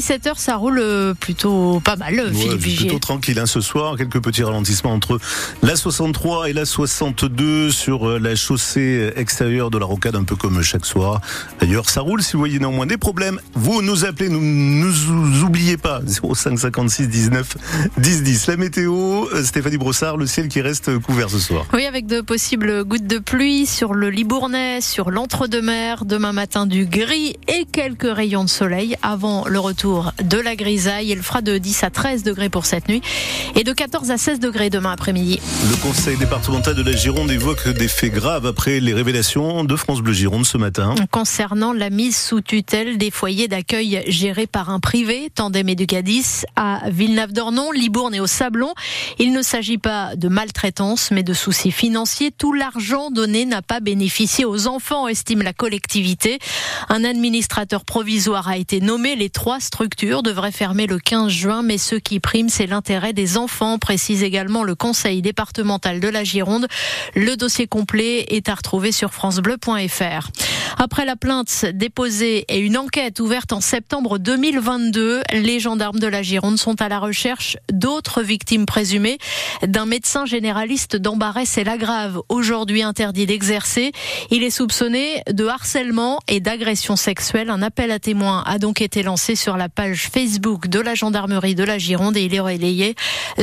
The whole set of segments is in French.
17h, ça roule euh, plutôt pas mal, Ouais, Philippe Vigier. plutôt tranquille hein, ce soir. Quelques petits ralentissements entre la 63 et la 62 sur euh, la chaussée extérieure de la rocade, un peu comme chaque soir. D'ailleurs, ça roule. Si vous voyez néanmoins des problèmes, vous nous appelez. Nous nous oubliez pas. 05 56 19 10 10. La météo, euh, Stéphanie Brossard, le ciel qui reste couvert ce soir. Oui, avec de possibles gouttes de pluie sur le Libournais, sur l'entre-deux-mer. Demain matin, du gris et quelques rayons de soleil avant le retour de la grisaille. Il fera de 10 à 13 degrés pour cette nuit et de 14 à 16 degrés demain après-midi. Le conseil départemental de la Gironde évoque des faits graves après les révélations de France Bleu Gironde ce matin. Concernant la mise sous tutelle des foyers d'accueil gérés par un privé, Tandem Educadis, à Villeneuve-d'Ornon, Libourne et au Sablon, il ne s'agit pas de maltraitance, mais de soucis financiers. Tout l'argent donné n'a pas bénéficié aux enfants, estime la collectivité. Un administrateur provisoire a été nommé. Les trois structures devraient fermer le 15 juin, mais ce qui prime, c'est l'intérêt des enfants, précise également le conseil départemental de la Gironde. Le dossier complet est à retrouver sur francebleu.fr. Après la plainte déposée et une enquête ouverte en septembre 2022, les gendarmes de la Gironde sont à la recherche d'autres victimes présumées d'un médecin généraliste d'Ambarès et Lagrave, aujourd'hui interdit d'exercer. Il est soupçonné de harcèlement et d'agression sexuelle. Un appel à témoins a donc été lancé sur la page Facebook de la gendarmerie de la Gironde et il est relayé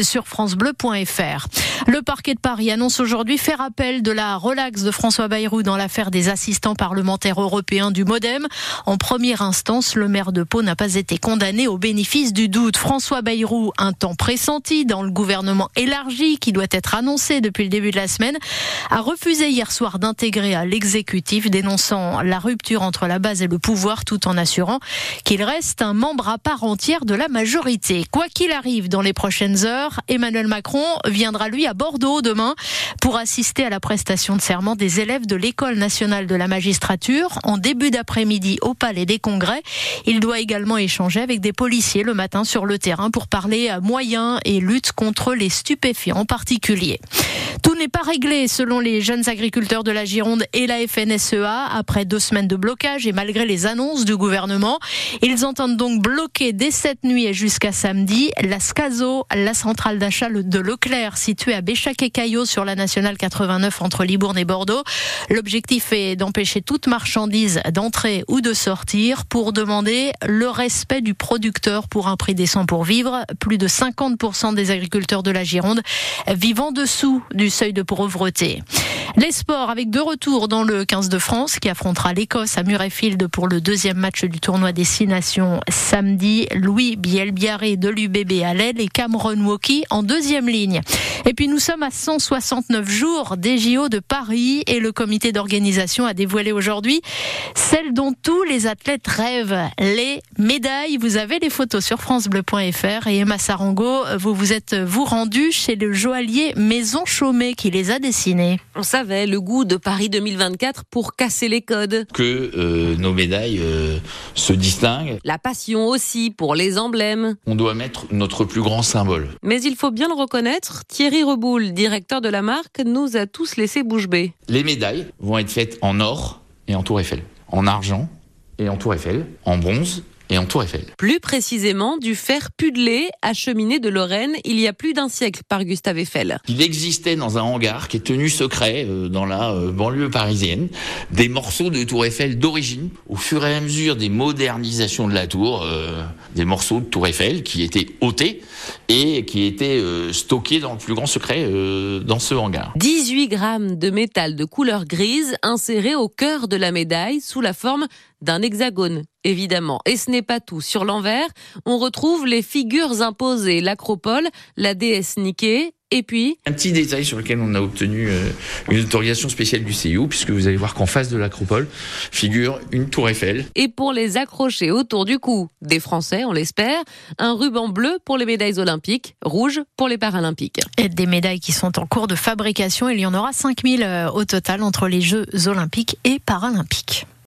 sur francebleu.fr. Le parquet de Paris annonce aujourd'hui faire appel de la relaxe de François Bayrou dans l'affaire des assistants parlementaires européens du Modem. En première instance, le maire de Pau n'a pas été condamné au bénéfice du doute. François Bayrou, un temps pressenti dans le gouvernement élargi qui doit être annoncé depuis le début de la semaine, a refusé hier soir d'intégrer à l'exécutif, dénonçant la rupture entre la base et le pouvoir tout en assurant qu'il reste un membre à part entière de la majorité. Quoi qu'il arrive dans les prochaines heures, Emmanuel Macron viendra lui à Bordeaux demain pour assister à la prestation de serment des élèves de l'École nationale de la magistrature en début d'après-midi au Palais des Congrès. Il doit également échanger avec des policiers le matin sur le terrain pour parler à moyens et lutte contre les stupéfiants en particulier. N'est pas réglé selon les jeunes agriculteurs de la Gironde et la FNSEA après deux semaines de blocage et malgré les annonces du gouvernement. Ils entendent donc bloquer dès cette nuit et jusqu'à samedi la SCASO, la centrale d'achat de Leclerc située à Béchac et Caillot sur la nationale 89 entre Libourne et Bordeaux. L'objectif est d'empêcher toute marchandise d'entrer ou de sortir pour demander le respect du producteur pour un prix décent pour vivre. Plus de 50% des agriculteurs de la Gironde vivant dessous du seuil de pauvreté. Les sports avec deux retours dans le 15 de France qui affrontera l'Écosse à Murrayfield pour le deuxième match du tournoi des Six Nations samedi. Louis Bielbiaré de l'UBB à l'aile et Cameron Woki en deuxième ligne. Et puis nous sommes à 169 jours des JO de Paris et le comité d'organisation a dévoilé aujourd'hui celle dont tous les athlètes rêvent, les médailles. Vous avez les photos sur francebleu.fr et Emma Sarango, vous vous êtes vous rendu chez le joaillier Maison Chaumet qui les a savait le goût de Paris 2024 pour casser les codes. que euh, nos médailles euh, se distinguent. La passion aussi pour les emblèmes. On doit mettre notre plus grand symbole. Mais il faut bien le reconnaître, Thierry Reboul, directeur de la marque, nous a tous laissé bouche bée. Les médailles vont être faites en or et en tour Eiffel, en argent et en tour Eiffel, en bronze et en tour Eiffel. Plus précisément, du fer pudelé acheminé de Lorraine il y a plus d'un siècle par Gustave Eiffel. Il existait dans un hangar qui est tenu secret euh, dans la euh, banlieue parisienne des morceaux de tour Eiffel d'origine. Au fur et à mesure des modernisations de la tour, euh, des morceaux de tour Eiffel qui étaient ôtés et qui étaient stockés dans le plus grand secret dans ce hangar. 18 grammes de métal de couleur grise inséré au cœur de la médaille sous la forme d'un hexagone, évidemment. Et ce n'est pas tout. Sur l'envers, on retrouve les figures imposées, l'acropole, la déesse Niké, et puis Un petit détail sur lequel on a obtenu euh, une autorisation spéciale du CIO, puisque vous allez voir qu'en face de l'acropole figure une tour Eiffel. et pour les accrocher autour du cou des Français, on l'espère, un ruban bleu pour les médailles olympiques, rouge pour les paralympiques. Et des médailles qui sont en cours de fabrication. Il y en aura 5000 au total entre les Jeux olympiques et paralympiques.